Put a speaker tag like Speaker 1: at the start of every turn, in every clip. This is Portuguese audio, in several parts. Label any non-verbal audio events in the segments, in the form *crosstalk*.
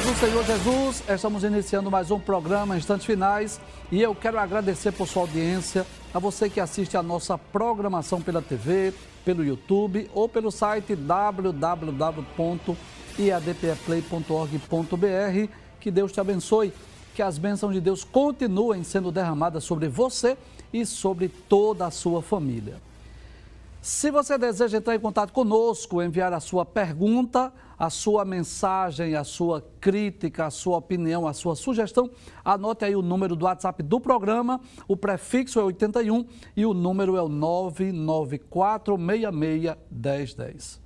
Speaker 1: A paz do Senhor Jesus, estamos iniciando mais um programa Instantes Finais e eu quero agradecer por sua audiência, a você que assiste a nossa programação pela TV, pelo YouTube ou pelo site www.iadpplay.org.br. Que Deus te abençoe, que as bênçãos de Deus continuem sendo derramadas sobre você e sobre toda a sua família. Se você deseja entrar em contato conosco, enviar a sua pergunta, a sua mensagem, a sua crítica, a sua opinião, a sua sugestão, anote aí o número do WhatsApp do programa, o prefixo é 81 e o número é o 994661010.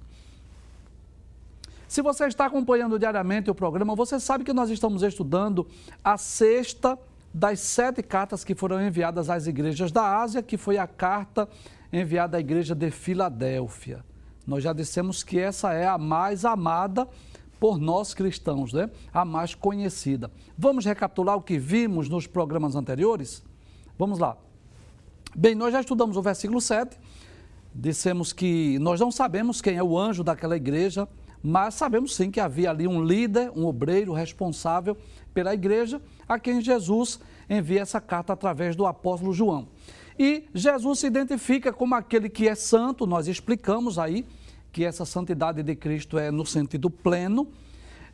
Speaker 1: Se você está acompanhando diariamente o programa, você sabe que nós estamos estudando a sexta das sete cartas que foram enviadas às igrejas da Ásia, que foi a carta enviada à igreja de Filadélfia. Nós já dissemos que essa é a mais amada por nós cristãos, né? A mais conhecida. Vamos recapitular o que vimos nos programas anteriores? Vamos lá. Bem, nós já estudamos o versículo 7. Dissemos que nós não sabemos quem é o anjo daquela igreja, mas sabemos sim que havia ali um líder, um obreiro responsável pela igreja, a quem Jesus envia essa carta através do apóstolo João. E Jesus se identifica como aquele que é santo, nós explicamos aí que essa santidade de Cristo é no sentido pleno.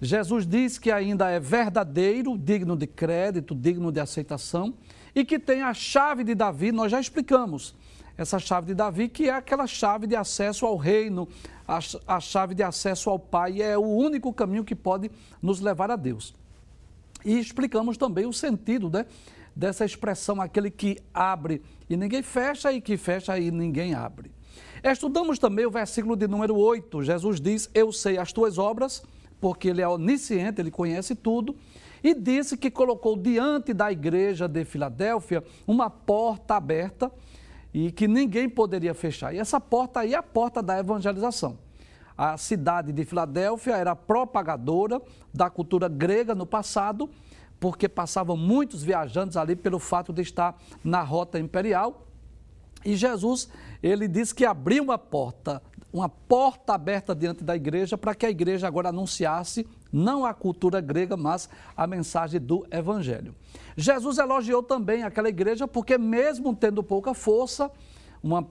Speaker 1: Jesus diz que ainda é verdadeiro, digno de crédito, digno de aceitação e que tem a chave de Davi, nós já explicamos. Essa chave de Davi, que é aquela chave de acesso ao reino, a, chave de acesso ao Pai, é o único caminho que pode nos levar a Deus. E explicamos também o sentido né, dessa expressão, aquele que abre e ninguém fecha, e que fecha e ninguém abre. Estudamos também o versículo de número 8. Jesus diz: Eu sei as tuas obras, porque ele é onisciente, ele conhece tudo. E disse que colocou diante da igreja de Filadélfia uma porta aberta e que ninguém poderia fechar. E essa porta aí é a porta da evangelização. A cidade de Filadélfia era propagadora da cultura grega no passado porque passavam muitos viajantes ali pelo fato de estar na rota imperial. E Jesus, ele disse que abriu uma porta, uma porta aberta diante da igreja para que a igreja agora anunciasse não a cultura grega, mas a mensagem do evangelho. Jesus elogiou também aquela igreja porque mesmo tendo pouca força, uma,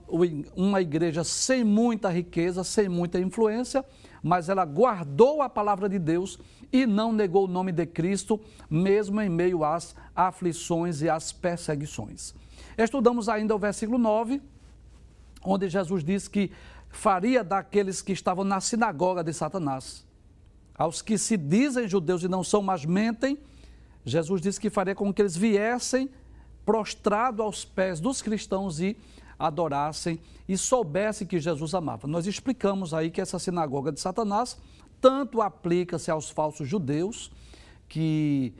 Speaker 1: uma igreja sem muita riqueza, sem muita influência, mas ela guardou a palavra de Deus e não negou o nome de Cristo, mesmo em meio às aflições e às perseguições. Estudamos ainda o versículo 9, onde Jesus diz que faria daqueles que estavam na sinagoga de Satanás, aos que se dizem judeus e não são, mas mentem, Jesus disse que faria com que eles viessem prostrado aos pés dos cristãos e adorassem e soubessem que Jesus amava. Nós explicamos aí que essa sinagoga de Satanás tanto aplica-se aos falsos judeus que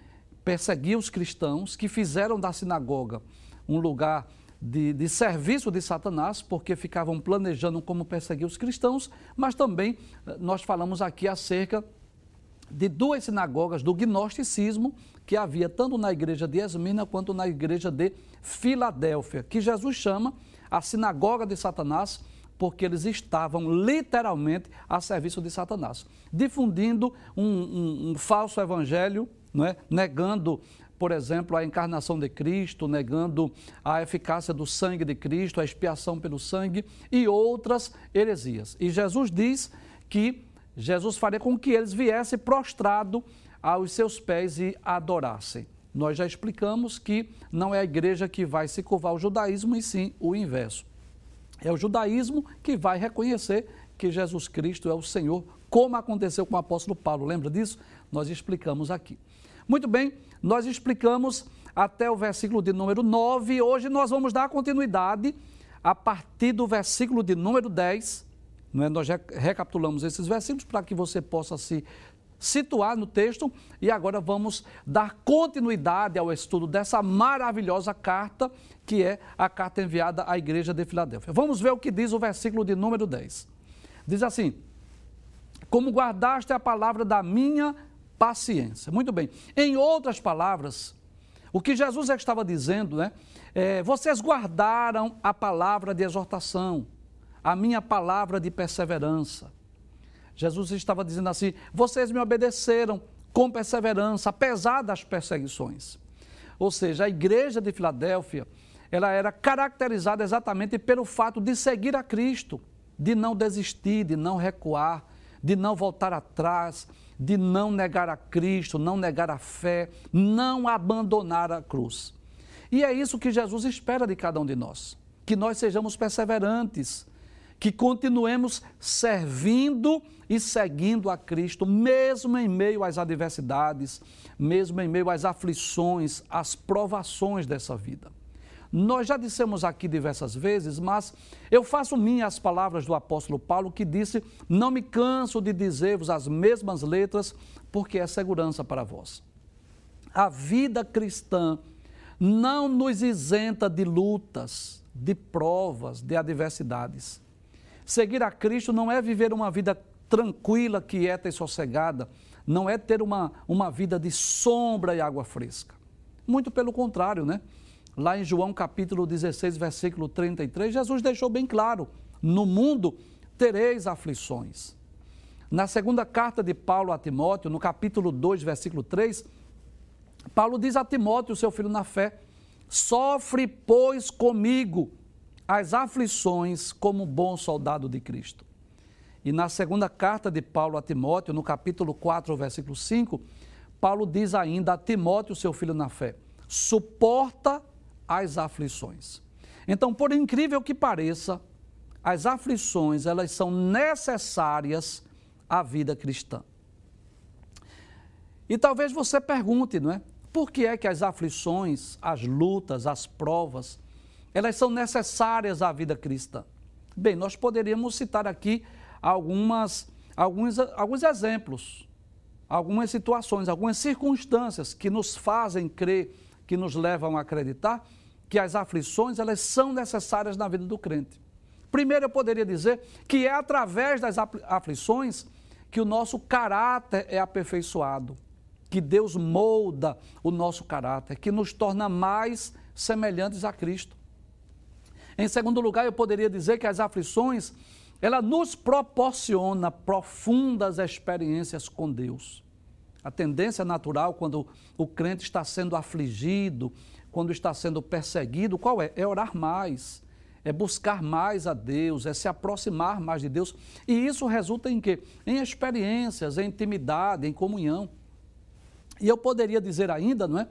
Speaker 1: perseguiam os cristãos, que fizeram da sinagoga um lugar de, de, serviço de Satanás, porque ficavam planejando como perseguir os cristãos, mas também eh, nós falamos aqui acerca de duas sinagogas do gnosticismo que havia tanto na igreja de Esmina quanto na igreja de Filadélfia, que Jesus chama a sinagoga de Satanás, porque eles estavam literalmente a serviço de Satanás, difundindo um, um, um falso evangelho, é? negando, por exemplo, a encarnação de Cristo, negando a eficácia do sangue de Cristo, a expiação pelo sangue e outras heresias. E Jesus diz que Jesus faria com que eles viessem prostrado aos seus pés e adorassem. Nós já explicamos que não é a igreja que vai se curvar ao judaísmo, e sim o inverso. É o judaísmo que vai reconhecer que Jesus Cristo é o Senhor, como aconteceu com o apóstolo Paulo. Lembra disso? Nós explicamos aqui. Muito bem, nós explicamos até o versículo de número 9. Hoje nós vamos dar continuidade a partir do versículo de número 10. Não é? Nós recapitulamos esses versículos para que você possa se situar no texto e agora vamos dar continuidade ao estudo dessa maravilhosa carta que é a carta enviada à igreja de Filadélfia. Vamos ver o que diz o versículo de número 10. Diz assim: Como guardaste a palavra da minha paciência. Muito bem. Em outras palavras, o que Jesus estava dizendo, né? É, vocês guardaram a palavra de exortação, a minha palavra de perseverança. Jesus estava dizendo assim: vocês me obedeceram com perseverança, apesar das perseguições. Ou seja, a igreja de Filadélfia, ela era caracterizada exatamente pelo fato de seguir a Cristo, de não desistir, de não recuar, de não voltar atrás, de não negar a Cristo, não negar a fé, não abandonar a cruz. E é isso que Jesus espera de cada um de nós, que nós sejamos perseverantes, que continuemos servindo e seguindo a Cristo, mesmo em meio às adversidades, mesmo em meio às aflições, às provações dessa vida. Nós já dissemos aqui diversas vezes, mas eu faço minhas palavras do apóstolo Paulo que disse: Não me canso de dizer-vos as mesmas letras, porque é segurança para vós. A vida cristã não nos isenta de lutas, de provas, de adversidades. Seguir a Cristo não é viver uma vida tranquila, quieta e sossegada, não é ter uma, uma vida de sombra e água fresca. Muito pelo contrário, né? Lá em João capítulo 16, versículo 33, Jesus deixou bem claro: no mundo tereis aflições. Na segunda carta de Paulo a Timóteo, no capítulo 2, versículo 3, Paulo diz a Timóteo, seu filho na fé: sofre, pois, comigo as aflições como bom soldado de Cristo. E na segunda carta de Paulo a Timóteo, no capítulo 4, versículo 5, Paulo diz ainda a Timóteo, seu filho na fé: suporta as aflições. Então, por incrível que pareça, as aflições, elas são necessárias à vida cristã. E talvez você pergunte, não é? Por que é que as aflições, as lutas, as provas, elas são necessárias à vida cristã. Bem, nós poderíamos citar aqui algumas, alguns, alguns exemplos, algumas situações, algumas circunstâncias que nos fazem crer, que nos levam a acreditar que as aflições elas são necessárias na vida do crente. Primeiro, eu poderia dizer que é através das aflições que o nosso caráter é aperfeiçoado, que Deus molda o nosso caráter, que nos torna mais semelhantes a Cristo. Em segundo lugar, eu poderia dizer que as aflições, ela nos proporciona profundas experiências com Deus. A tendência natural quando o crente está sendo afligido, quando está sendo perseguido, qual é? É orar mais, é buscar mais a Deus, é se aproximar mais de Deus. E isso resulta em quê? Em experiências, em intimidade, em comunhão. E eu poderia dizer ainda, não é?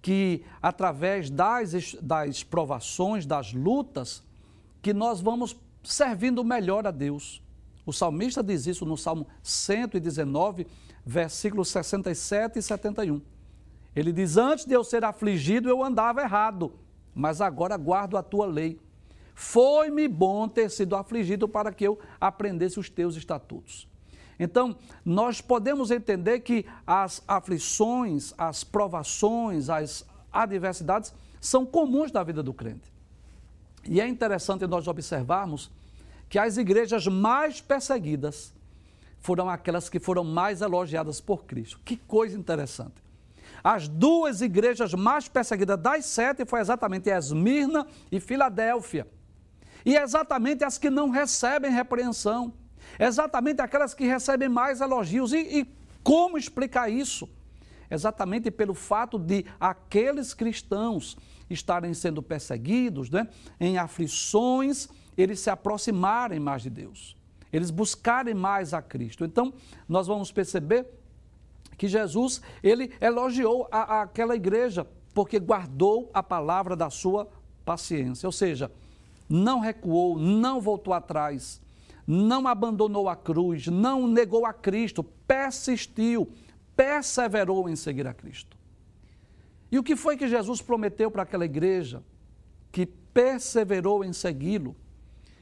Speaker 1: que através das, das provações, das lutas, que nós vamos servindo melhor a Deus. O salmista diz isso no Salmo 119, versículos 67 e 71. Ele diz: Antes de eu ser afligido, eu andava errado, mas agora guardo a tua lei. Foi-me bom ter sido afligido para que eu aprendesse os teus estatutos. Então, nós podemos entender que as aflições, as provações, as adversidades são comuns da vida do crente. E é interessante nós observarmos que as igrejas mais perseguidas foram aquelas que foram mais elogiadas por Cristo. Que coisa interessante. As duas igrejas mais perseguidas das sete foi exatamente Esmirna e Filadélfia. E exatamente as que não recebem repreensão exatamente aquelas que recebem mais elogios. E, e como explicar isso? Exatamente pelo fato de aqueles cristãos estarem sendo perseguidos, né, em aflições, eles se aproximarem mais de Deus, eles buscarem mais a Cristo. Então, nós vamos perceber que Jesus, ele elogiou a, a aquela igreja porque guardou a palavra da sua paciência, ou seja, não recuou, não voltou atrás, não abandonou a cruz, não negou a Cristo, persistiu, perseverou em seguir a Cristo. E o que foi que Jesus prometeu para aquela igreja? Que perseverou em segui-lo,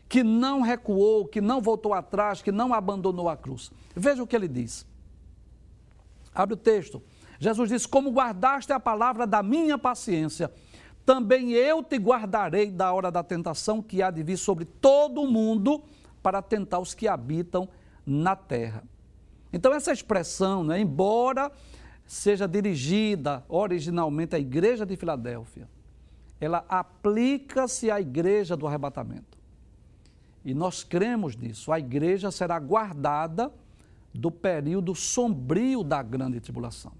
Speaker 1: que não recuou, que não voltou atrás, que não abandonou a cruz. Veja o que ele diz. Abre o texto. Jesus diz: Como guardaste a palavra da minha paciência, também eu te guardarei da hora da tentação que há de vir sobre todo o mundo para tentar os que habitam na terra. Então, essa expressão, né, embora seja dirigida originalmente à igreja de Filadélfia, ela aplica-se à igreja do arrebatamento. E nós cremos nisso. A igreja será guardada do período sombrio da grande tribulação.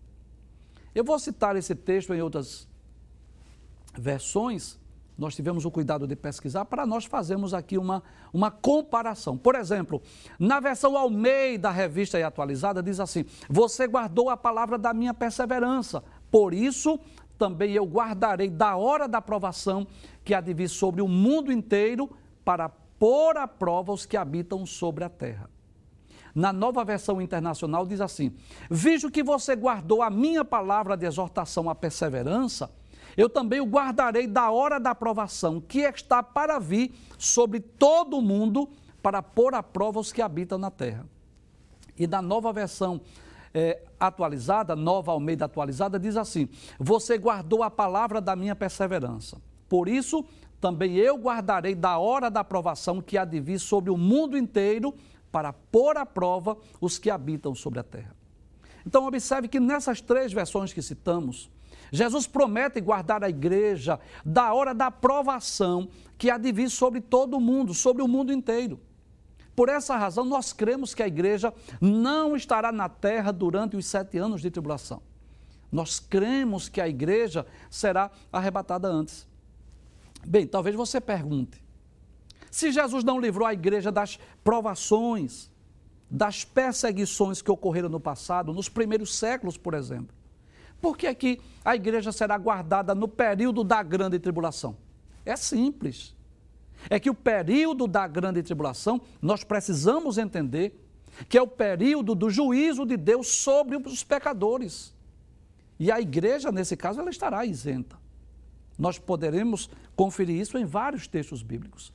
Speaker 1: Eu vou citar esse texto em outras versões, nós tivemos o cuidado de pesquisar para nós fazermos aqui uma, uma comparação. Por exemplo, na versão Almeida, revista e atualizada, diz assim: Você guardou a palavra da minha perseverança, por isso também eu guardarei da hora da provação que há de vir sobre o mundo inteiro para pôr à prova os que habitam sobre a terra. Na nova versão internacional diz assim: Visto que você guardou a minha palavra de exortação à perseverança, eu também o guardarei da hora da aprovação, que está para vir sobre todo o mundo, para pôr à prova os que habitam na terra. E da nova versão é, atualizada, nova Almeida atualizada, diz assim: Você guardou a palavra da minha perseverança. Por isso, também eu guardarei da hora da aprovação que há de vir sobre o mundo inteiro, para pôr à prova os que habitam sobre a terra. Então, observe que nessas três versões que citamos, Jesus promete guardar a igreja da hora da provação que há de vir sobre todo o mundo, sobre o mundo inteiro. Por essa razão, nós cremos que a igreja não estará na terra durante os sete anos de tribulação. Nós cremos que a igreja será arrebatada antes. Bem, talvez você pergunte: se Jesus não livrou a igreja das provações, das perseguições que ocorreram no passado, nos primeiros séculos, por exemplo, por que, é que a igreja será guardada no período da grande tribulação? É simples. É que o período da grande tribulação, nós precisamos entender que é o período do juízo de Deus sobre os pecadores. E a igreja, nesse caso, ela estará isenta. Nós poderemos conferir isso em vários textos bíblicos.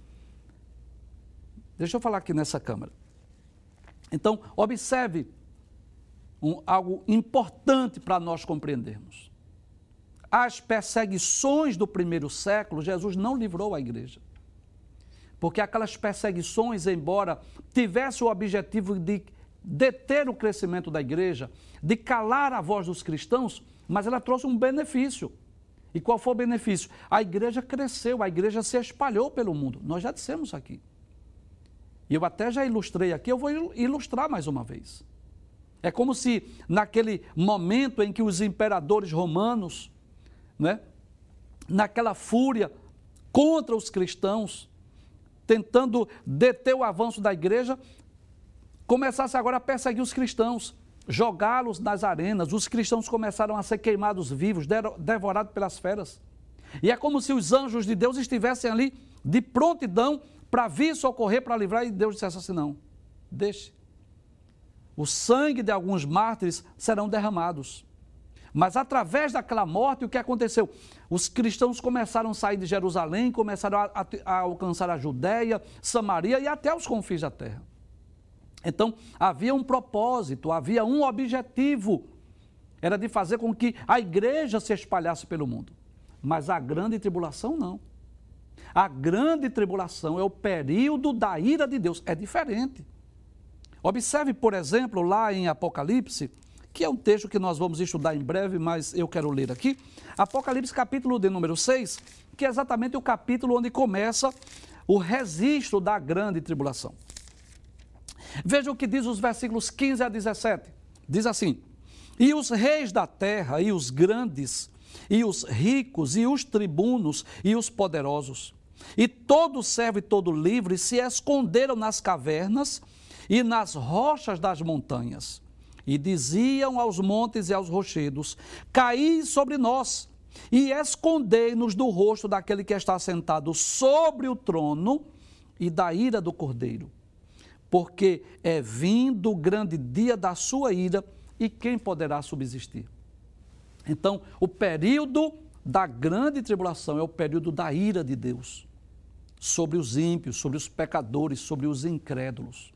Speaker 1: Deixa eu falar aqui nessa câmera. Então, observe um, algo importante para nós compreendermos. As perseguições do primeiro século, Jesus não livrou a igreja. Porque aquelas perseguições, embora tivessem o objetivo de deter o crescimento da igreja, de calar a voz dos cristãos, mas ela trouxe um benefício. E qual foi o benefício? A igreja cresceu, a igreja se espalhou pelo mundo. Nós já dissemos aqui. E eu até já ilustrei aqui, eu vou ilustrar mais uma vez. É como se naquele momento em que os imperadores romanos, né, naquela fúria contra os cristãos, tentando deter o avanço da igreja, começasse agora a perseguir os cristãos, jogá-los nas arenas. Os cristãos começaram a ser queimados vivos, devorados pelas feras. E é como se os anjos de Deus estivessem ali de prontidão para vir socorrer, para livrar, e Deus dissesse assim: não, deixe o sangue de alguns mártires serão derramados. Mas através daquela morte, o que aconteceu? Os cristãos começaram a sair de Jerusalém, começaram a, a, a alcançar a Judéia, Samaria e até os confins da terra. Então, havia um propósito, havia um objetivo. Era de fazer com que a igreja se espalhasse pelo mundo. Mas a grande tribulação não. A grande tribulação é o período da ira de Deus. É diferente. Observe, por exemplo, lá em Apocalipse, que é um texto que nós vamos estudar em breve, mas eu quero ler aqui. Apocalipse, capítulo de número 6, que é exatamente o capítulo onde começa o registro da grande tribulação. Veja o que diz os versículos 15 a 17. Diz assim: E os reis da terra, e os grandes, e os ricos, e os tribunos, e os poderosos, e todo servo e todo livre se esconderam nas cavernas e nas rochas das montanhas. E diziam aos montes e aos rochedos: Caí sobre nós e escondei-nos do rosto daquele que está sentado sobre o trono e da ira do cordeiro. Porque é vindo o grande dia da sua ira e quem poderá subsistir? Então, o período da grande tribulação é o período da ira de Deus sobre os ímpios, sobre os pecadores, sobre os incrédulos.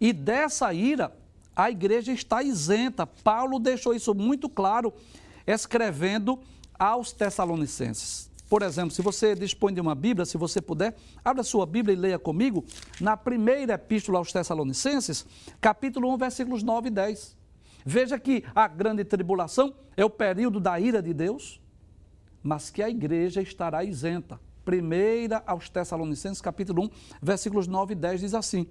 Speaker 1: E dessa ira, a igreja está isenta. Paulo deixou isso muito claro, escrevendo aos Tessalonicenses. Por exemplo, se você dispõe de uma Bíblia, se você puder, abra sua Bíblia e leia comigo na primeira epístola aos Tessalonicenses, capítulo 1, versículos 9 e 10. Veja que a grande tribulação é o período da ira de Deus, mas que a igreja estará isenta. Primeira aos Tessalonicenses, capítulo 1, versículos 9 e 10 diz assim: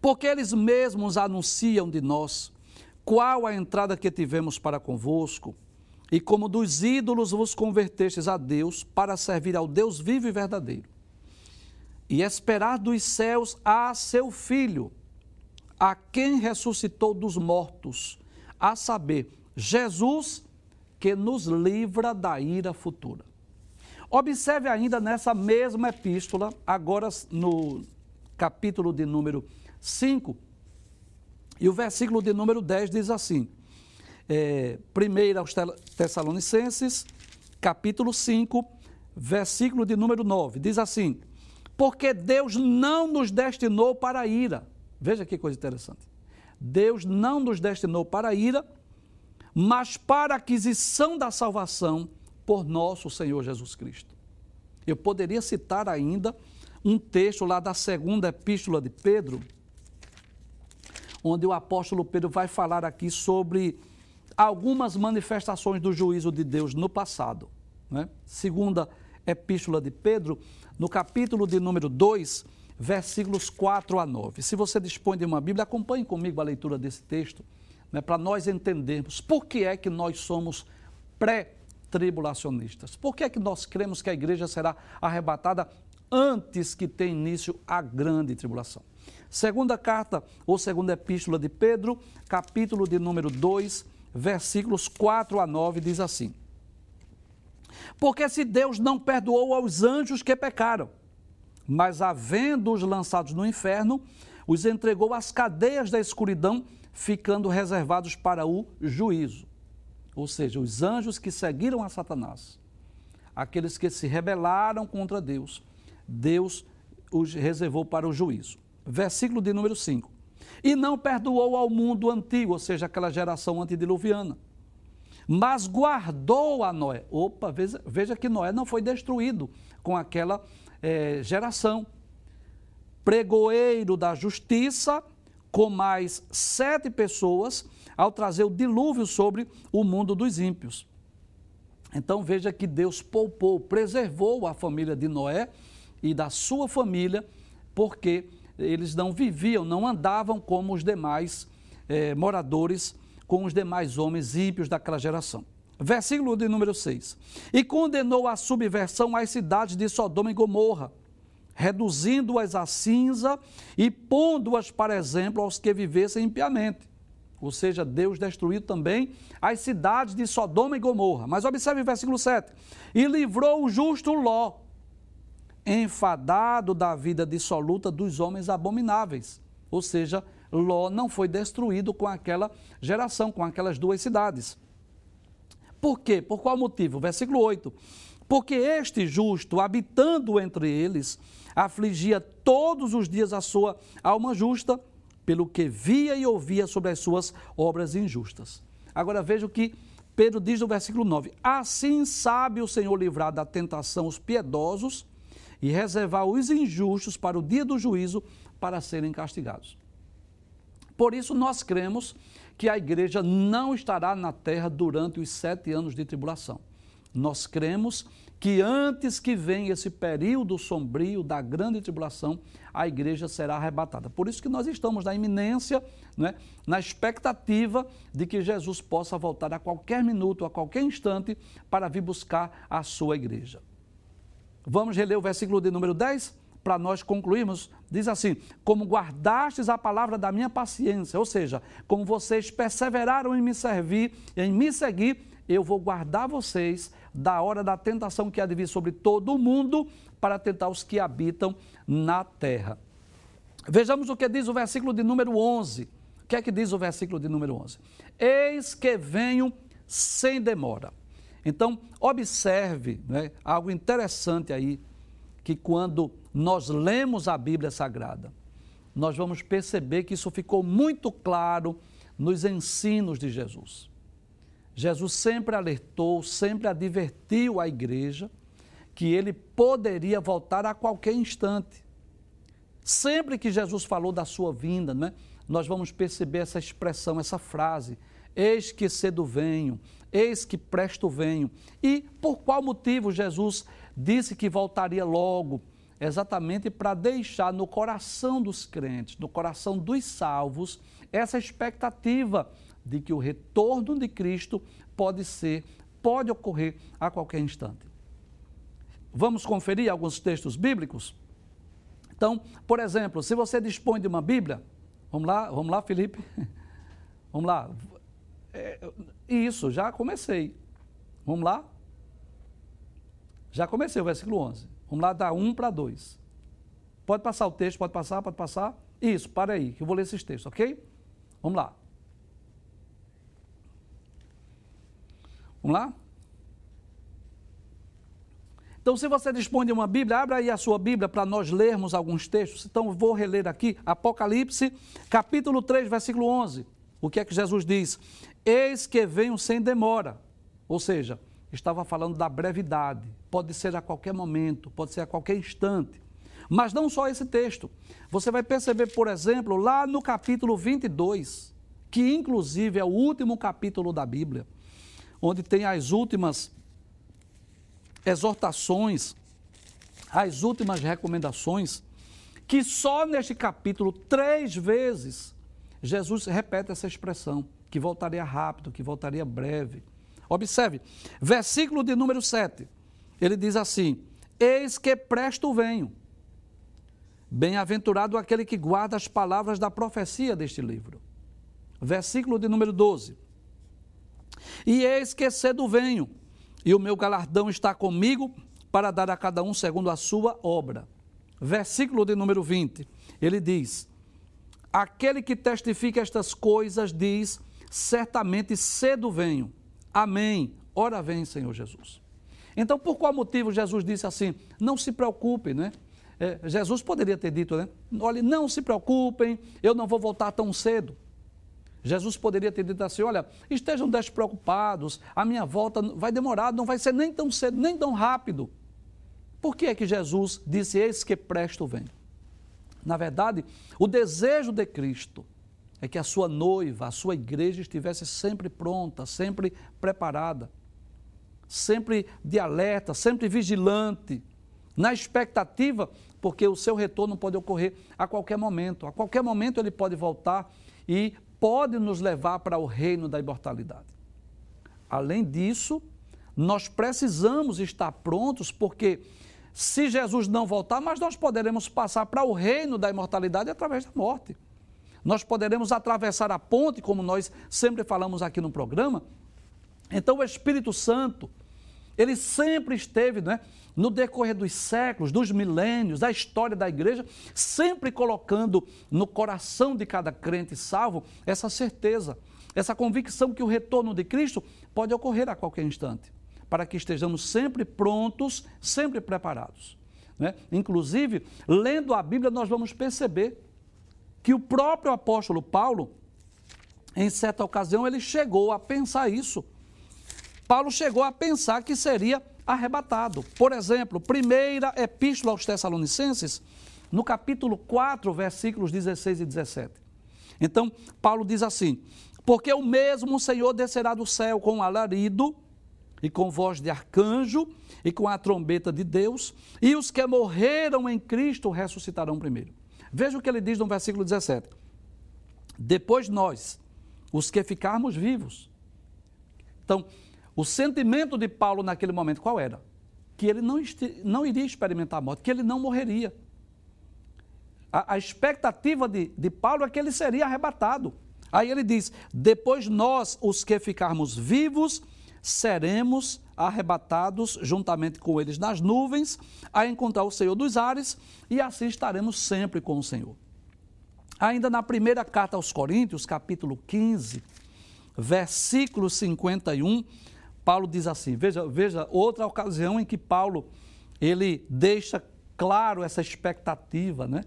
Speaker 1: Porque eles mesmos anunciam de nós qual a entrada que tivemos para convosco, e como dos ídolos vos convertestes a Deus para servir ao Deus vivo e verdadeiro, e esperar dos céus a seu Filho, a quem ressuscitou dos mortos, a saber, Jesus, que nos livra da ira futura. Observe ainda nessa mesma epístola, agora no capítulo de número 5, e o versículo de número 10 diz assim: é, 1 aos Tessalonicenses, capítulo 5, versículo de número 9, diz assim: Porque Deus não nos destinou para a ira. Veja que coisa interessante. Deus não nos destinou para a ira, mas para a aquisição da salvação por nosso Senhor Jesus Cristo. Eu poderia citar ainda um texto lá da segunda epístola de Pedro, onde o apóstolo Pedro vai falar aqui sobre algumas manifestações do juízo de Deus no passado. Né? Segunda epístola de Pedro, no capítulo de número 2, versículos 4 a 9. Se você dispõe de uma Bíblia, acompanhe comigo a leitura desse texto, né, para nós entendermos por que é que nós somos pré-tribulacionistas. Por que é que nós cremos que a igreja será arrebatada antes que tenha início a grande tribulação? Segunda carta ou segunda epístola de Pedro, capítulo de número 2, versículos 4 a 9, diz assim: Porque se Deus não perdoou aos anjos que pecaram, mas havendo-os lançados no inferno, os entregou às cadeias da escuridão, ficando reservados para o juízo. Ou seja, os anjos que seguiram a Satanás, aqueles que se rebelaram contra Deus, Deus os reservou para o juízo versículo de número 5. E não perdoou ao mundo antigo, ou seja, aquela geração antediluviana, mas guardou a Noé. Opa, veja, veja que Noé não foi destruído com aquela é, geração. Pregoeiro da justiça, com mais sete pessoas, ao trazer o dilúvio sobre o mundo dos ímpios. Então veja que Deus poupou, preservou a família de Noé e da sua família, porque eles não viviam, não andavam como os demais eh, moradores, com os demais homens ímpios daquela geração. Versículo de número 6. E condenou a subversão às cidades de Sodoma e Gomorra, reduzindo-as a cinza e pondo-as para exemplo aos que vivessem impiamente. Ou seja, Deus destruiu também as cidades de Sodoma e Gomorra. Mas observe o versículo 7. E livrou o justo Ló, enfadado da vida dissoluta dos homens abomináveis. Ou seja, Ló não foi destruído com aquela geração, com aquelas duas cidades. Por quê? Por qual motivo? Versículo 8. Porque este justo, habitando entre eles, afligia todos os dias a sua alma justa, pelo que via e ouvia sobre as suas obras injustas. Agora veja o que Pedro diz no versículo 9: Assim sabe o Senhor livrar da tentação os piedosos e reservar os injustos para o dia do juízo para serem castigados. Por isso, nós cremos que a igreja não estará na terra durante os sete anos de tribulação. Nós cremos que antes que venha esse período sombrio da grande tribulação, a igreja será arrebatada. Por isso que nós estamos na iminência, né, na expectativa de que Jesus possa voltar a qualquer minuto, a qualquer instante, para vir buscar a sua igreja. Vamos reler o versículo de número 10 para nós concluirmos. Diz assim: Como guardastes a palavra da minha paciência, ou seja, como vocês perseveraram em me servir, em me seguir, eu vou guardar vocês da hora da tentação que há de vir sobre todo o mundo para tentar os que habitam na terra. Vejamos o que diz o versículo de número 11. O que é que diz o versículo de número 11? Eis que venho sem demora. Então, observe né, algo interessante aí, que quando nós lemos a Bíblia Sagrada, nós vamos perceber que isso ficou muito claro nos ensinos de Jesus. Jesus sempre alertou, sempre advertiu a igreja que ele poderia voltar a qualquer instante. Sempre que Jesus falou da sua vinda, né, nós vamos perceber essa expressão, essa frase: Eis que cedo venho, eis que presto venho. E por qual motivo Jesus disse que voltaria logo? exatamente para deixar no coração dos crentes, no coração dos salvos, essa expectativa de que o retorno de Cristo pode ser, pode ocorrer a qualquer instante. Vamos conferir alguns textos bíblicos? Então, por exemplo, se você dispõe de uma Bíblia, vamos lá, vamos lá, Felipe. *laughs* Vamos lá. É, isso, já comecei. Vamos lá? Já comecei o versículo 11. Vamos lá, da 1 para 2. Pode passar o texto, pode passar, pode passar. Isso, para aí, que eu vou ler esses textos, ok? Vamos lá. Vamos lá? Então, se você dispõe de uma Bíblia, abra aí a sua Bíblia para nós lermos alguns textos. Então, vou reler aqui Apocalipse, capítulo 3, versículo 11. O que é que Jesus diz? Eis que venho sem demora. Ou seja, estava falando da brevidade. Pode ser a qualquer momento, pode ser a qualquer instante. Mas não só esse texto. Você vai perceber, por exemplo, lá no capítulo 22, que inclusive é o último capítulo da Bíblia, onde tem as últimas exortações, as últimas recomendações, que só neste capítulo, três vezes, Jesus repete essa expressão, que voltaria rápido, que voltaria breve. Observe, versículo de número 7, ele diz assim: Eis que presto venho. Bem-aventurado aquele que guarda as palavras da profecia deste livro. Versículo de número 12. E eis que cedo venho e o meu galardão está comigo para dar a cada um segundo a sua obra. Versículo de número 20, ele diz: Aquele que testifica estas coisas diz: Certamente cedo venho. Amém. Ora vem, Senhor Jesus. Então, por qual motivo Jesus disse assim? Não se preocupe, né? É, Jesus poderia ter dito, né? Olha, não se preocupem, eu não vou voltar tão cedo. Jesus poderia ter dito assim: olha, estejam despreocupados, a minha volta vai demorar, não vai ser nem tão cedo, nem tão rápido. Por que é que Jesus disse: Eis que presto vem? Na verdade, o desejo de Cristo é que a sua noiva, a sua igreja estivesse sempre pronta, sempre preparada, sempre de alerta, sempre vigilante, na expectativa, porque o seu retorno pode ocorrer a qualquer momento. A qualquer momento ele pode voltar e pode nos levar para o reino da imortalidade. Além disso, nós precisamos estar prontos, porque se Jesus não voltar, mas nós poderemos passar para o reino da imortalidade através da morte. Nós poderemos atravessar a ponte, como nós sempre falamos aqui no programa. Então, o Espírito Santo, ele sempre esteve, né, no decorrer dos séculos, dos milênios, da história da igreja, sempre colocando no coração de cada crente salvo essa certeza, essa convicção que o retorno de Cristo pode ocorrer a qualquer instante, para que estejamos sempre prontos, sempre preparados. Né? Inclusive, lendo a Bíblia, nós vamos perceber que o próprio apóstolo Paulo, em certa ocasião, ele chegou a pensar isso. Paulo chegou a pensar que seria arrebatado. Por exemplo, primeira epístola aos Tessalonicenses, no capítulo 4, versículos 16 e 17. Então, Paulo diz assim: Porque o mesmo Senhor descerá do céu com alarido, e com voz de arcanjo, e com a trombeta de Deus, e os que morreram em Cristo ressuscitarão primeiro. Veja o que ele diz no versículo 17. Depois nós, os que ficarmos vivos. Então, o sentimento de Paulo naquele momento qual era? Que ele não, não iria experimentar a morte, que ele não morreria. A, a expectativa de, de Paulo é que ele seria arrebatado. Aí ele diz: depois nós, os que ficarmos vivos, seremos arrebatados juntamente com eles nas nuvens, a encontrar o Senhor dos ares, e assim estaremos sempre com o Senhor. Ainda na primeira carta aos Coríntios, capítulo 15, versículo 51, Paulo diz assim, veja, veja outra ocasião em que Paulo ele deixa claro essa expectativa, né,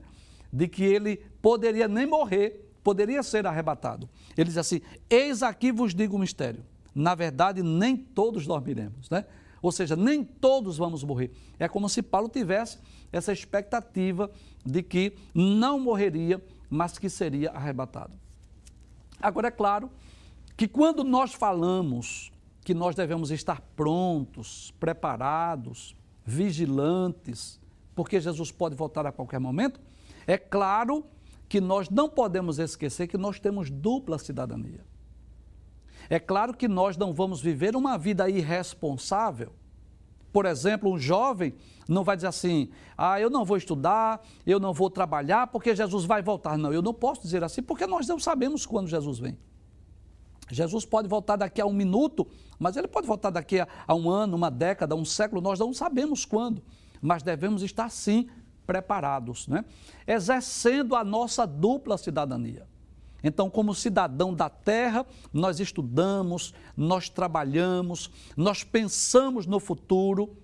Speaker 1: de que ele poderia nem morrer, poderia ser arrebatado. Ele diz assim: Eis aqui vos digo o mistério. Na verdade, nem todos dormiremos, né? Ou seja, nem todos vamos morrer. É como se Paulo tivesse essa expectativa de que não morreria, mas que seria arrebatado. Agora, é claro que quando nós falamos que nós devemos estar prontos, preparados, vigilantes, porque Jesus pode voltar a qualquer momento, é claro que nós não podemos esquecer que nós temos dupla cidadania. É claro que nós não vamos viver uma vida irresponsável. Por exemplo, um jovem não vai dizer assim: ah, eu não vou estudar, eu não vou trabalhar porque Jesus vai voltar. Não, eu não posso dizer assim porque nós não sabemos quando Jesus vem. Jesus pode voltar daqui a um minuto, mas ele pode voltar daqui a, a um ano, uma década, um século, nós não sabemos quando, mas devemos estar sim preparados, né? exercendo a nossa dupla cidadania. Então, como cidadão da terra, nós estudamos, nós trabalhamos, nós pensamos no futuro,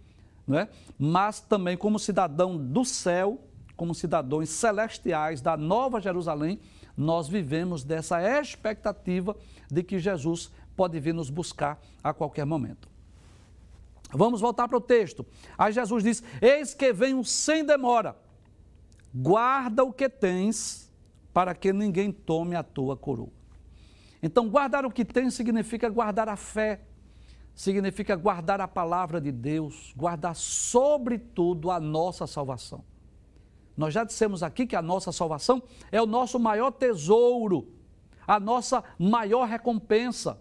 Speaker 1: né? mas também como cidadão do céu, como cidadãos celestiais da Nova Jerusalém, nós vivemos dessa expectativa de que Jesus pode vir nos buscar a qualquer momento. Vamos voltar para o texto. Aí Jesus diz: Eis que venho sem demora, guarda o que tens, para que ninguém tome a tua coroa. Então, guardar o que tens significa guardar a fé, significa guardar a palavra de Deus, guardar sobretudo a nossa salvação. Nós já dissemos aqui que a nossa salvação é o nosso maior tesouro, a nossa maior recompensa.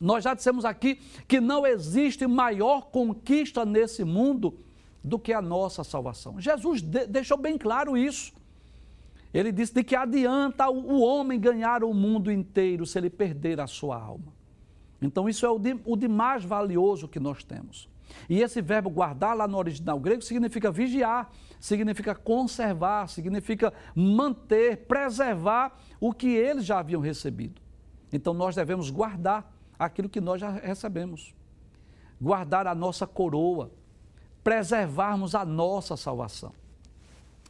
Speaker 1: Nós já dissemos aqui que não existe maior conquista nesse mundo do que a nossa salvação. Jesus de deixou bem claro isso. Ele disse de que adianta o homem ganhar o mundo inteiro se ele perder a sua alma. Então, isso é o de, o de mais valioso que nós temos. E esse verbo guardar lá no original grego significa vigiar, significa conservar, significa manter, preservar o que eles já haviam recebido. Então nós devemos guardar aquilo que nós já recebemos. Guardar a nossa coroa, preservarmos a nossa salvação.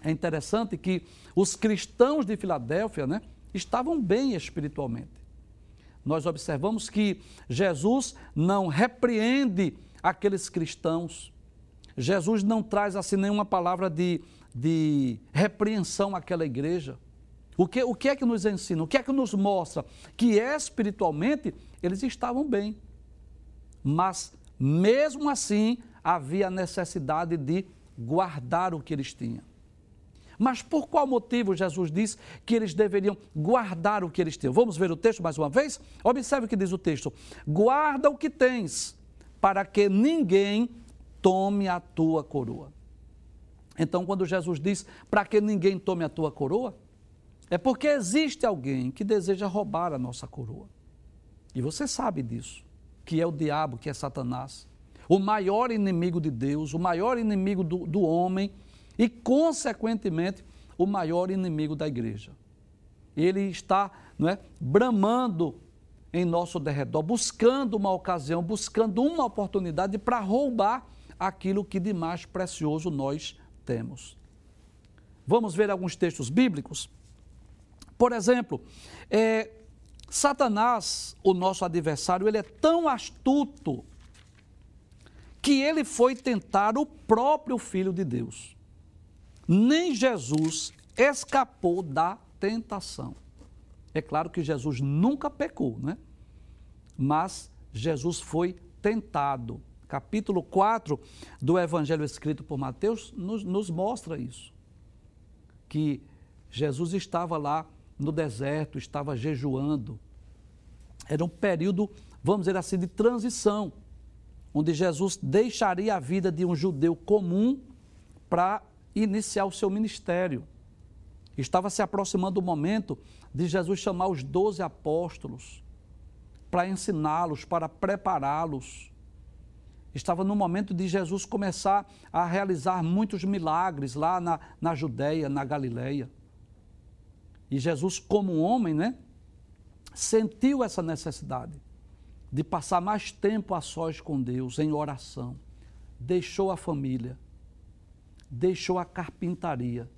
Speaker 1: É interessante que os cristãos de Filadélfia né, estavam bem espiritualmente. Nós observamos que Jesus não repreende aqueles cristãos. Jesus não traz assim nenhuma palavra de, de repreensão àquela igreja. O que, o que é que nos ensina? O que é que nos mostra? Que espiritualmente eles estavam bem. Mas, mesmo assim, havia necessidade de guardar o que eles tinham. Mas por qual motivo Jesus diz que eles deveriam guardar o que eles tinham? Vamos ver o texto mais uma vez? Observe o que diz o texto: Guarda o que tens, para que ninguém tome a tua coroa. Então, quando Jesus diz para que ninguém tome a tua coroa, é porque existe alguém que deseja roubar a nossa coroa. E você sabe disso, que é o diabo, que é Satanás, o maior inimigo de Deus, o maior inimigo do, do homem e, consequentemente, o maior inimigo da igreja. Ele está não é, bramando em nosso derredor, buscando uma ocasião, buscando uma oportunidade para roubar aquilo que de mais precioso nós temos. Vamos ver alguns textos bíblicos? Por exemplo, é, Satanás, o nosso adversário, ele é tão astuto que ele foi tentar o próprio Filho de Deus. Nem Jesus escapou da tentação. É claro que Jesus nunca pecou, né? mas Jesus foi tentado. Capítulo 4 do Evangelho escrito por Mateus nos, nos mostra isso. Que Jesus estava lá no deserto, estava jejuando. Era um período, vamos dizer assim, de transição, onde Jesus deixaria a vida de um judeu comum para iniciar o seu ministério. Estava se aproximando o momento de Jesus chamar os doze apóstolos para ensiná-los, para prepará-los. Estava no momento de Jesus começar a realizar muitos milagres lá na, na Judéia, na Galileia. E Jesus, como homem, né, sentiu essa necessidade de passar mais tempo a sós com Deus, em oração. Deixou a família, deixou a carpintaria,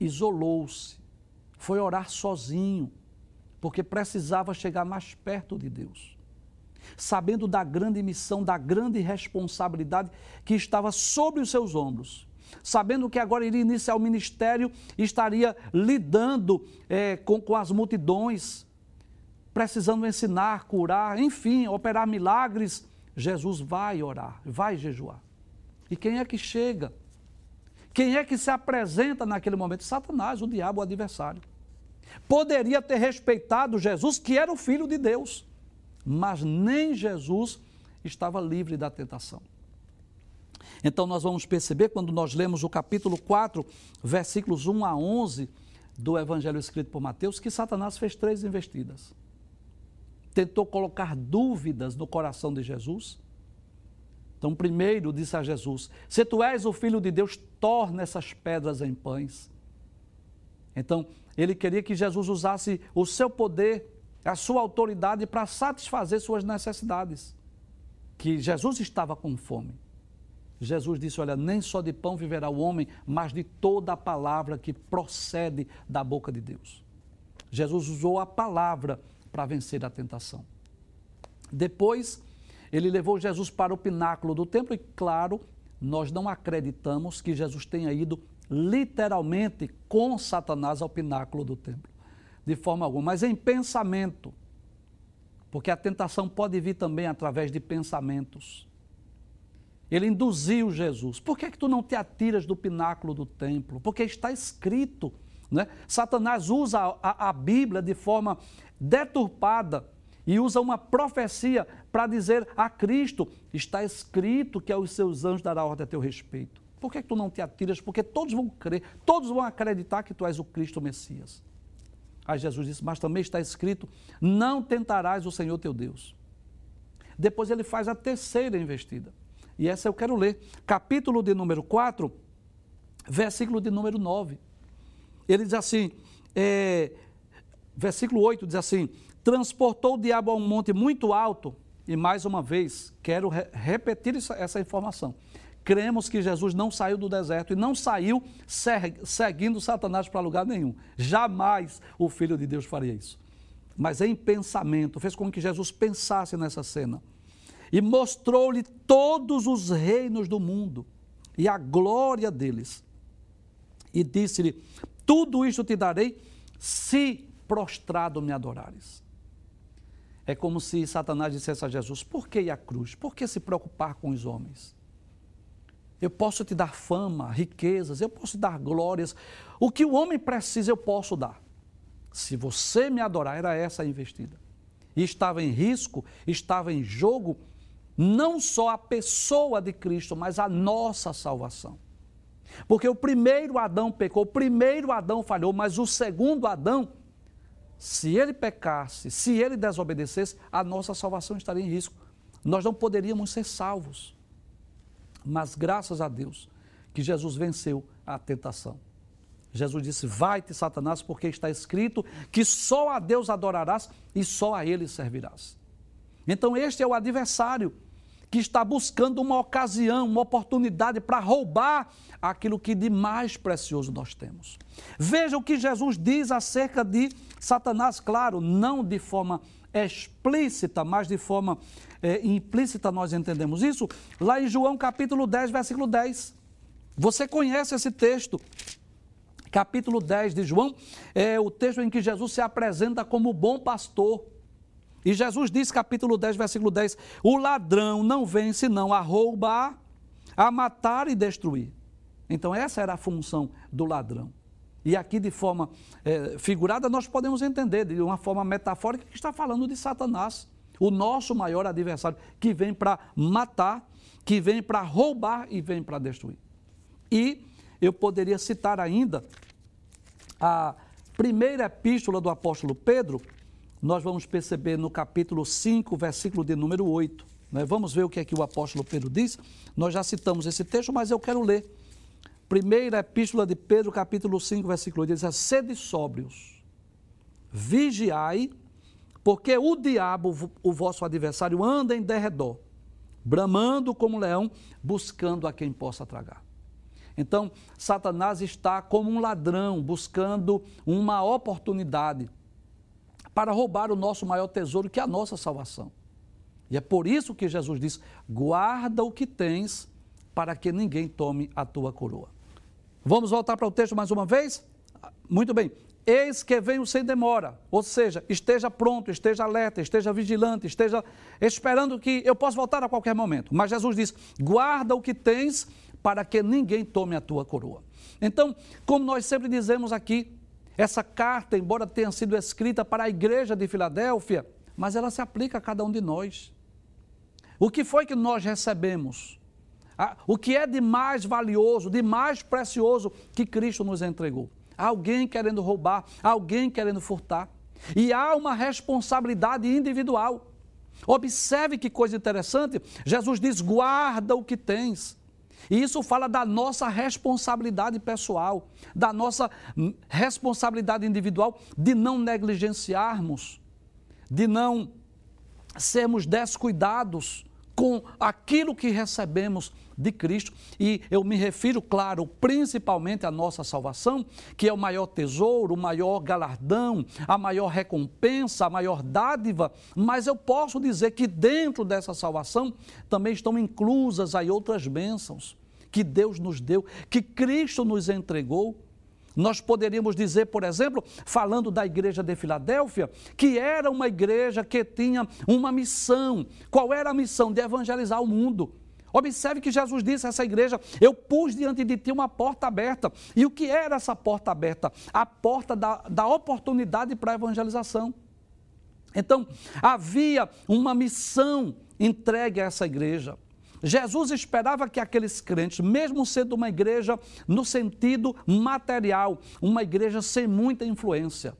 Speaker 1: isolou-se, foi orar sozinho porque precisava chegar mais perto de Deus. Sabendo da grande missão, da grande responsabilidade que estava sobre os seus ombros. Sabendo que agora iria iniciar o ministério estaria lidando é, com, com as multidões, precisando ensinar, curar, enfim, operar milagres, Jesus vai orar, vai jejuar. E quem é que chega? Quem é que se apresenta naquele momento? Satanás, o diabo, o adversário. Poderia ter respeitado Jesus, que era o filho de Deus, mas nem Jesus estava livre da tentação. Então, nós vamos perceber, quando nós lemos o capítulo 4, versículos 1 a 11 do Evangelho escrito por Mateus, que Satanás fez três investidas. Tentou colocar dúvidas no coração de Jesus. Então, primeiro disse a Jesus: Se tu és o filho de Deus, torna essas pedras em pães. Então, ele queria que Jesus usasse o seu poder, a sua autoridade para satisfazer suas necessidades. Que Jesus estava com fome. Jesus disse: Olha, nem só de pão viverá o homem, mas de toda a palavra que procede da boca de Deus. Jesus usou a palavra para vencer a tentação. Depois, ele levou Jesus para o pináculo do templo e, claro, nós não acreditamos que Jesus tenha ido literalmente com Satanás ao pináculo do templo, de forma alguma, mas em pensamento, porque a tentação pode vir também através de pensamentos. Ele induziu Jesus. Por que, é que tu não te atiras do pináculo do templo? Porque está escrito. Né? Satanás usa a, a Bíblia de forma deturpada e usa uma profecia para dizer a Cristo: está escrito que aos seus anjos dará ordem a teu respeito. Por que, é que tu não te atiras? Porque todos vão crer, todos vão acreditar que tu és o Cristo o Messias. Aí Jesus disse: Mas também está escrito: Não tentarás o Senhor teu Deus. Depois ele faz a terceira investida. E essa eu quero ler. Capítulo de número 4, versículo de número 9. Ele diz assim, é, versículo 8 diz assim: Transportou o diabo a um monte muito alto, e mais uma vez, quero re repetir essa, essa informação. Cremos que Jesus não saiu do deserto e não saiu seguindo Satanás para lugar nenhum. Jamais o Filho de Deus faria isso. Mas em pensamento, fez com que Jesus pensasse nessa cena e mostrou-lhe todos os reinos do mundo e a glória deles. E disse-lhe: Tudo isto te darei se prostrado me adorares. É como se Satanás dissesse a Jesus: Por que a cruz? Por que se preocupar com os homens? Eu posso te dar fama, riquezas, eu posso te dar glórias. O que o homem precisa, eu posso dar. Se você me adorar, era essa a investida. E estava em risco, estava em jogo não só a pessoa de Cristo, mas a nossa salvação. Porque o primeiro Adão pecou, o primeiro Adão falhou, mas o segundo Adão, se ele pecasse, se ele desobedecesse, a nossa salvação estaria em risco. Nós não poderíamos ser salvos. Mas graças a Deus que Jesus venceu a tentação. Jesus disse: Vai-te, Satanás, porque está escrito que só a Deus adorarás e só a Ele servirás. Então, este é o adversário que está buscando uma ocasião, uma oportunidade para roubar aquilo que de mais precioso nós temos. Veja o que Jesus diz acerca de Satanás, claro, não de forma explícita, mas de forma é, implícita nós entendemos isso, lá em João capítulo 10, versículo 10. Você conhece esse texto? Capítulo 10 de João é o texto em que Jesus se apresenta como bom pastor. E Jesus diz, capítulo 10, versículo 10: O ladrão não vem senão a roubar, a matar e destruir. Então, essa era a função do ladrão. E aqui, de forma é, figurada, nós podemos entender, de uma forma metafórica, que está falando de Satanás, o nosso maior adversário, que vem para matar, que vem para roubar e vem para destruir. E eu poderia citar ainda a primeira epístola do apóstolo Pedro, nós vamos perceber no capítulo 5, versículo de número 8. Né? Vamos ver o que é que o apóstolo Pedro diz. Nós já citamos esse texto, mas eu quero ler. Primeira epístola de Pedro, capítulo 5, versículo 8, diz assim, sede sóbrios, vigiai, porque o diabo, o vosso adversário, anda em derredor, bramando como leão, buscando a quem possa tragar. Então, Satanás está como um ladrão, buscando uma oportunidade para roubar o nosso maior tesouro, que é a nossa salvação. E é por isso que Jesus diz: guarda o que tens, para que ninguém tome a tua coroa. Vamos voltar para o texto mais uma vez? Muito bem. Eis que venho sem demora, ou seja, esteja pronto, esteja alerta, esteja vigilante, esteja esperando que eu possa voltar a qualquer momento. Mas Jesus diz: guarda o que tens, para que ninguém tome a tua coroa. Então, como nós sempre dizemos aqui, essa carta, embora tenha sido escrita para a igreja de Filadélfia, mas ela se aplica a cada um de nós. O que foi que nós recebemos? O que é de mais valioso, de mais precioso que Cristo nos entregou? Alguém querendo roubar, alguém querendo furtar. E há uma responsabilidade individual. Observe que coisa interessante. Jesus diz: guarda o que tens. E isso fala da nossa responsabilidade pessoal, da nossa responsabilidade individual de não negligenciarmos, de não sermos descuidados com aquilo que recebemos de Cristo. E eu me refiro, claro, principalmente à nossa salvação, que é o maior tesouro, o maior galardão, a maior recompensa, a maior dádiva. Mas eu posso dizer que dentro dessa salvação também estão inclusas aí outras bênçãos que Deus nos deu, que Cristo nos entregou. Nós poderíamos dizer, por exemplo, falando da igreja de Filadélfia, que era uma igreja que tinha uma missão. Qual era a missão? De evangelizar o mundo. Observe que Jesus disse a essa igreja: Eu pus diante de ti uma porta aberta. E o que era essa porta aberta? A porta da, da oportunidade para a evangelização. Então, havia uma missão entregue a essa igreja. Jesus esperava que aqueles crentes, mesmo sendo uma igreja no sentido material, uma igreja sem muita influência,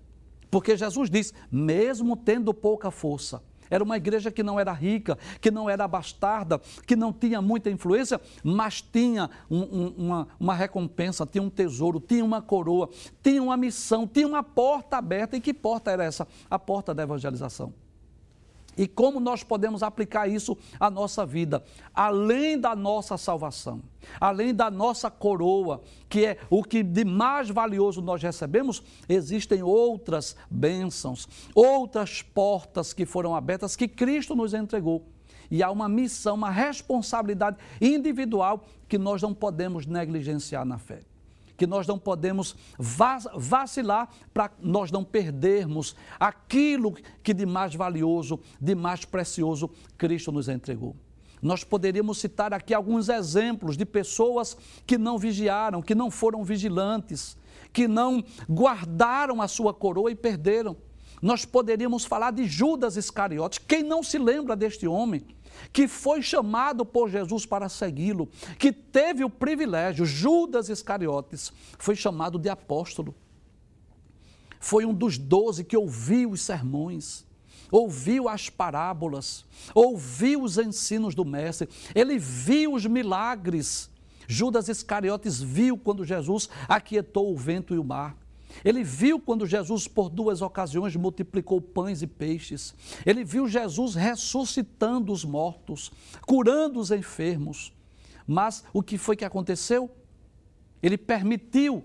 Speaker 1: porque Jesus diz, mesmo tendo pouca força, era uma igreja que não era rica, que não era bastarda, que não tinha muita influência, mas tinha um, um, uma, uma recompensa, tinha um tesouro, tinha uma coroa, tinha uma missão, tinha uma porta aberta. E que porta era essa? A porta da evangelização. E como nós podemos aplicar isso à nossa vida? Além da nossa salvação, além da nossa coroa, que é o que de mais valioso nós recebemos, existem outras bênçãos, outras portas que foram abertas que Cristo nos entregou. E há uma missão, uma responsabilidade individual que nós não podemos negligenciar na fé que nós não podemos vacilar para nós não perdermos aquilo que de mais valioso, de mais precioso Cristo nos entregou. Nós poderíamos citar aqui alguns exemplos de pessoas que não vigiaram, que não foram vigilantes, que não guardaram a sua coroa e perderam. Nós poderíamos falar de Judas Iscariotes. Quem não se lembra deste homem? Que foi chamado por Jesus para segui-lo, que teve o privilégio, Judas Iscariotes, foi chamado de apóstolo. Foi um dos doze que ouviu os sermões, ouviu as parábolas, ouviu os ensinos do Mestre, ele viu os milagres. Judas Iscariotes viu quando Jesus aquietou o vento e o mar. Ele viu quando Jesus, por duas ocasiões, multiplicou pães e peixes. Ele viu Jesus ressuscitando os mortos, curando os enfermos. Mas o que foi que aconteceu? Ele permitiu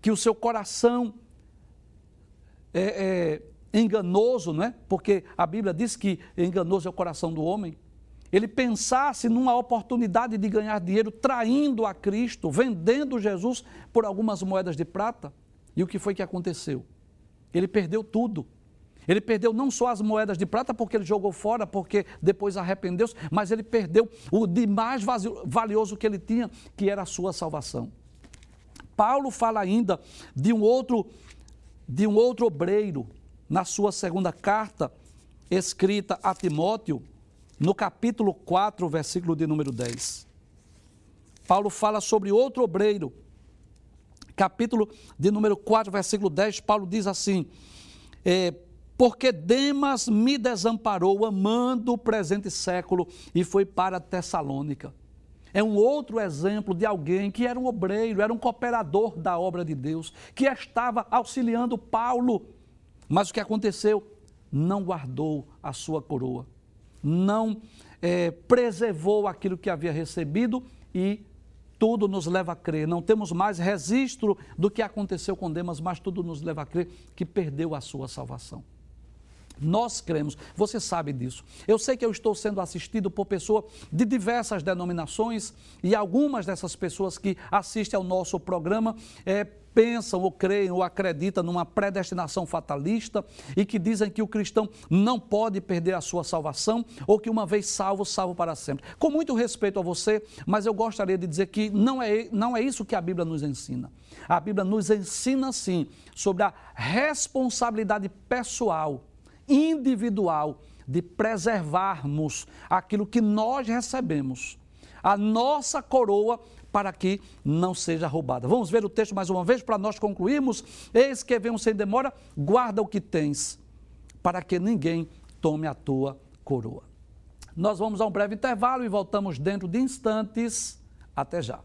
Speaker 1: que o seu coração é, é, enganoso, não é? Porque a Bíblia diz que enganoso é o coração do homem. Ele pensasse numa oportunidade de ganhar dinheiro traindo a Cristo, vendendo Jesus por algumas moedas de prata. E o que foi que aconteceu? Ele perdeu tudo. Ele perdeu não só as moedas de prata, porque ele jogou fora, porque depois arrependeu-se, mas ele perdeu o de mais valioso que ele tinha, que era a sua salvação. Paulo fala ainda de um outro, de um outro obreiro, na sua segunda carta, escrita a Timóteo, no capítulo 4, versículo de número 10. Paulo fala sobre outro obreiro capítulo de número 4, versículo 10, Paulo diz assim: é, Porque Demas me desamparou, amando o presente século, e foi para Tessalônica. É um outro exemplo de alguém que era um obreiro, era um cooperador da obra de Deus, que estava auxiliando Paulo. Mas o que aconteceu? Não guardou a sua coroa, não é, preservou aquilo que havia recebido e tudo nos leva a crer. Não temos mais registro do que aconteceu com Demas, mas tudo nos leva a crer que perdeu a sua salvação. Nós cremos, você sabe disso. Eu sei que eu estou sendo assistido por pessoas de diversas denominações e algumas dessas pessoas que assistem ao nosso programa é, pensam ou creem ou acreditam numa predestinação fatalista e que dizem que o cristão não pode perder a sua salvação ou que uma vez salvo, salvo para sempre. Com muito respeito a você, mas eu gostaria de dizer que não é, não é isso que a Bíblia nos ensina. A Bíblia nos ensina, sim, sobre a responsabilidade pessoal individual de preservarmos aquilo que nós recebemos, a nossa coroa, para que não seja roubada. Vamos ver o texto mais uma vez para nós concluirmos. Eis que sem demora, guarda o que tens, para que ninguém tome a tua coroa. Nós vamos a um breve intervalo e voltamos dentro de instantes. Até já.